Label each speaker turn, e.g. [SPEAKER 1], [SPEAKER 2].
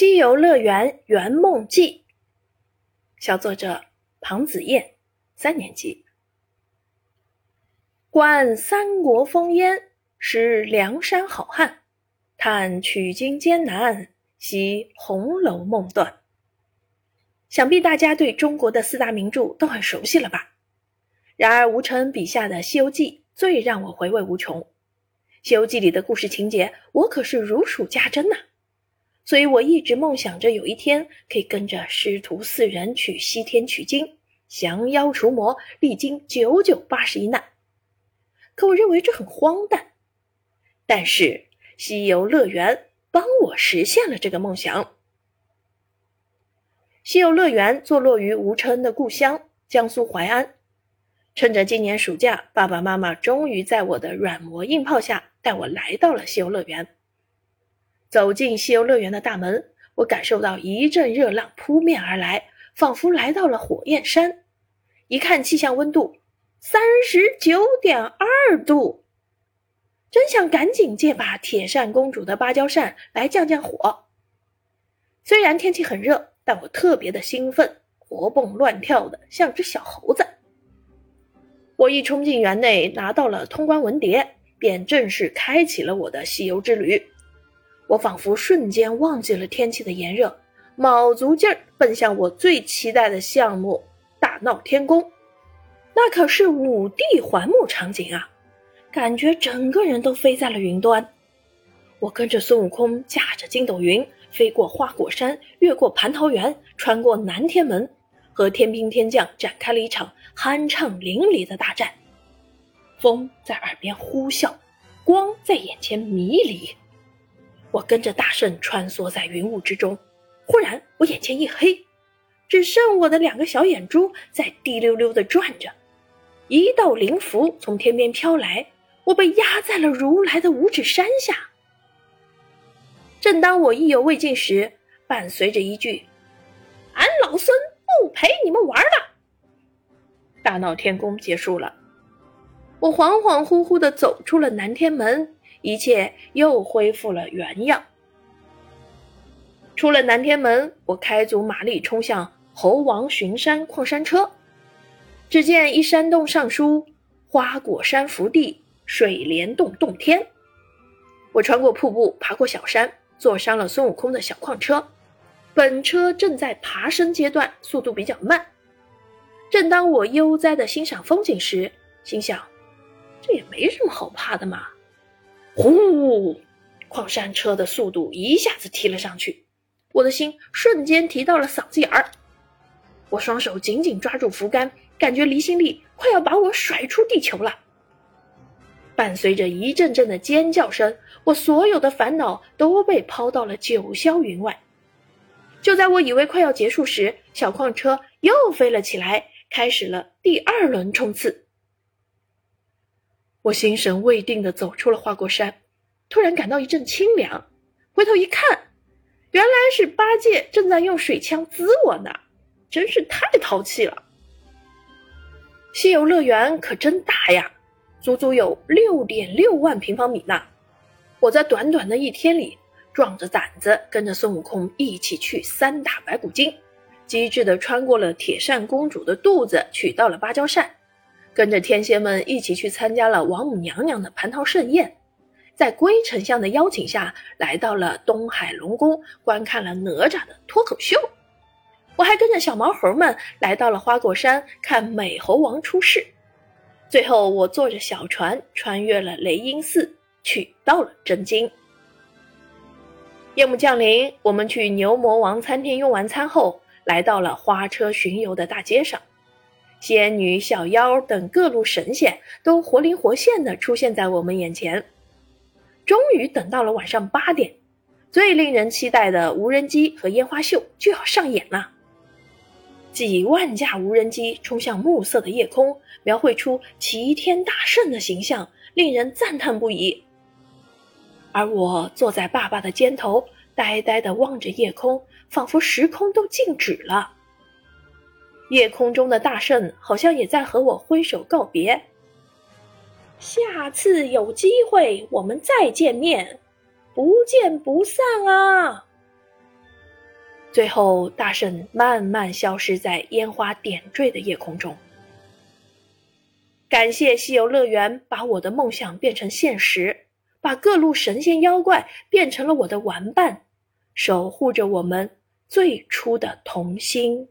[SPEAKER 1] 西游乐园圆梦记，小作者庞子燕，三年级。观三国烽烟，识梁山好汉，叹取经艰难，惜红楼梦断。想必大家对中国的四大名著都很熟悉了吧？然而吴承恩笔下的《西游记》最让我回味无穷，《西游记》里的故事情节，我可是如数家珍呐。所以我一直梦想着有一天可以跟着师徒四人去西天取经，降妖除魔，历经九九八十一难。可我认为这很荒诞。但是西游乐园帮我实现了这个梦想。西游乐园坐落于吴承恩的故乡江苏淮安。趁着今年暑假，爸爸妈妈终于在我的软磨硬泡下带我来到了西游乐园。走进西游乐园的大门，我感受到一阵热浪扑面而来，仿佛来到了火焰山。一看气象温度，三十九点二度，真想赶紧借把铁扇公主的芭蕉扇来降降火。虽然天气很热，但我特别的兴奋，活蹦乱跳的像只小猴子。我一冲进园内，拿到了通关文牒，便正式开启了我的西游之旅。我仿佛瞬间忘记了天气的炎热，卯足劲儿奔向我最期待的项目——大闹天宫。那可是五帝环幕场景啊，感觉整个人都飞在了云端。我跟着孙悟空驾着筋斗云，飞过花果山，越过蟠桃园，穿过南天门，和天兵天将展开了一场酣畅淋漓的大战。风在耳边呼啸，光在眼前迷离。我跟着大圣穿梭在云雾之中，忽然我眼前一黑，只剩我的两个小眼珠在滴溜溜地转着。一道灵符从天边飘来，我被压在了如来的五指山下。正当我意犹未尽时，伴随着一句：“俺老孙不陪你们玩了。”大闹天宫结束了，我恍恍惚惚地走出了南天门。一切又恢复了原样。出了南天门，我开足马力冲向猴王巡山矿山车。只见一山洞上书“花果山福地，水帘洞洞天”。我穿过瀑布，爬过小山，坐上了孙悟空的小矿车。本车正在爬升阶段，速度比较慢。正当我悠哉的欣赏风景时，心想：这也没什么好怕的嘛。呼！矿山车的速度一下子提了上去，我的心瞬间提到了嗓子眼儿。我双手紧紧抓住扶杆，感觉离心力快要把我甩出地球了。伴随着一阵阵的尖叫声，我所有的烦恼都被抛到了九霄云外。就在我以为快要结束时，小矿车又飞了起来，开始了第二轮冲刺。我心神未定地走出了花果山，突然感到一阵清凉。回头一看，原来是八戒正在用水枪滋我呢，真是太淘气了。西游乐园可真大呀，足足有六点六万平方米呢。我在短短的一天里，壮着胆子跟着孙悟空一起去三打白骨精，机智地穿过了铁扇公主的肚子，取到了芭蕉扇。跟着天仙们一起去参加了王母娘娘的蟠桃盛宴，在龟丞相的邀请下来到了东海龙宫，观看了哪吒的脱口秀。我还跟着小毛猴们来到了花果山看美猴王出世。最后，我坐着小船穿越了雷音寺，取到了真经。夜幕降临，我们去牛魔王餐厅用完餐后，来到了花车巡游的大街上。仙女、小妖等各路神仙都活灵活现地出现在我们眼前。终于等到了晚上八点，最令人期待的无人机和烟花秀就要上演了。几万架无人机冲向暮色的夜空，描绘出齐天大圣的形象，令人赞叹不已。而我坐在爸爸的肩头，呆呆地望着夜空，仿佛时空都静止了。夜空中的大圣好像也在和我挥手告别。下次有机会我们再见面，不见不散啊！最后，大圣慢慢消失在烟花点缀的夜空中。感谢西游乐园把我的梦想变成现实，把各路神仙妖怪变成了我的玩伴，守护着我们最初的童心。